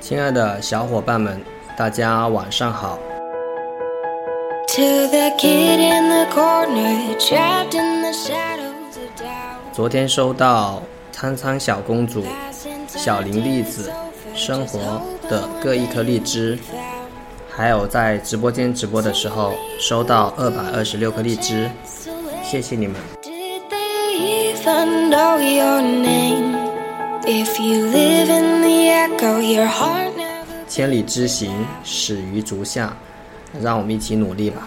亲爱的小伙伴们，大家晚上好。昨天收到苍苍小公主、小林栗子生活的各一颗荔枝，还有在直播间直播的时候收到二百二十六颗荔枝，谢谢你们。千里之行，始于足下，让我们一起努力吧。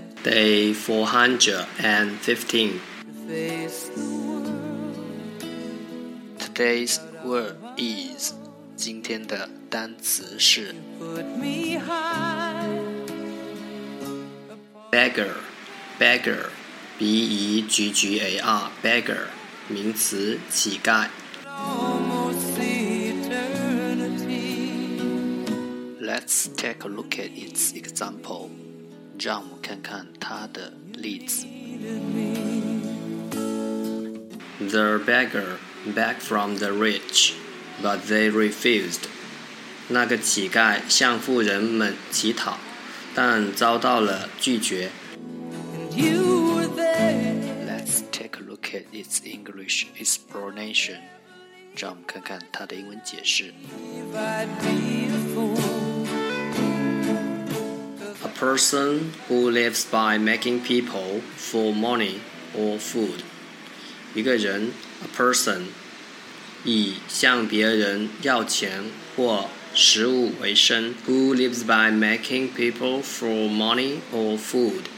Day 415. Today's word is 今天的单词是 beggar, beggar, b e g g a r, beggar 名词乞丐。Let's take a look at its example. 让我们看看他的例子。The beggar begged from the rich, but they refused. 那个乞丐向富人们乞讨，但遭到了拒绝。Let's take a look at its English explanation. 让我们看看它的英文解释。If I'd be a fool person who lives by making people for money or food。一个人，a person，以向别人要钱或食物为生，who lives by making people for money or food。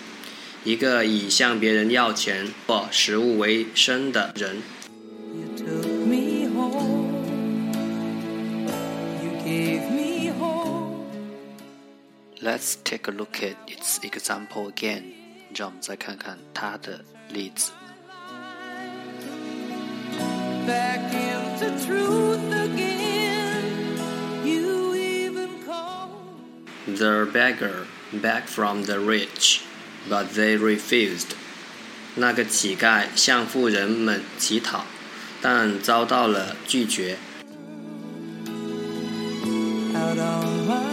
一个以向别人要钱或食物为生的人。Let's take a look at its example again。让我们再看看它的例子。Back into truth again, you even The beggar begged from the rich, but they refused. 那个乞丐向富人们乞讨，但遭到了拒绝。Out on my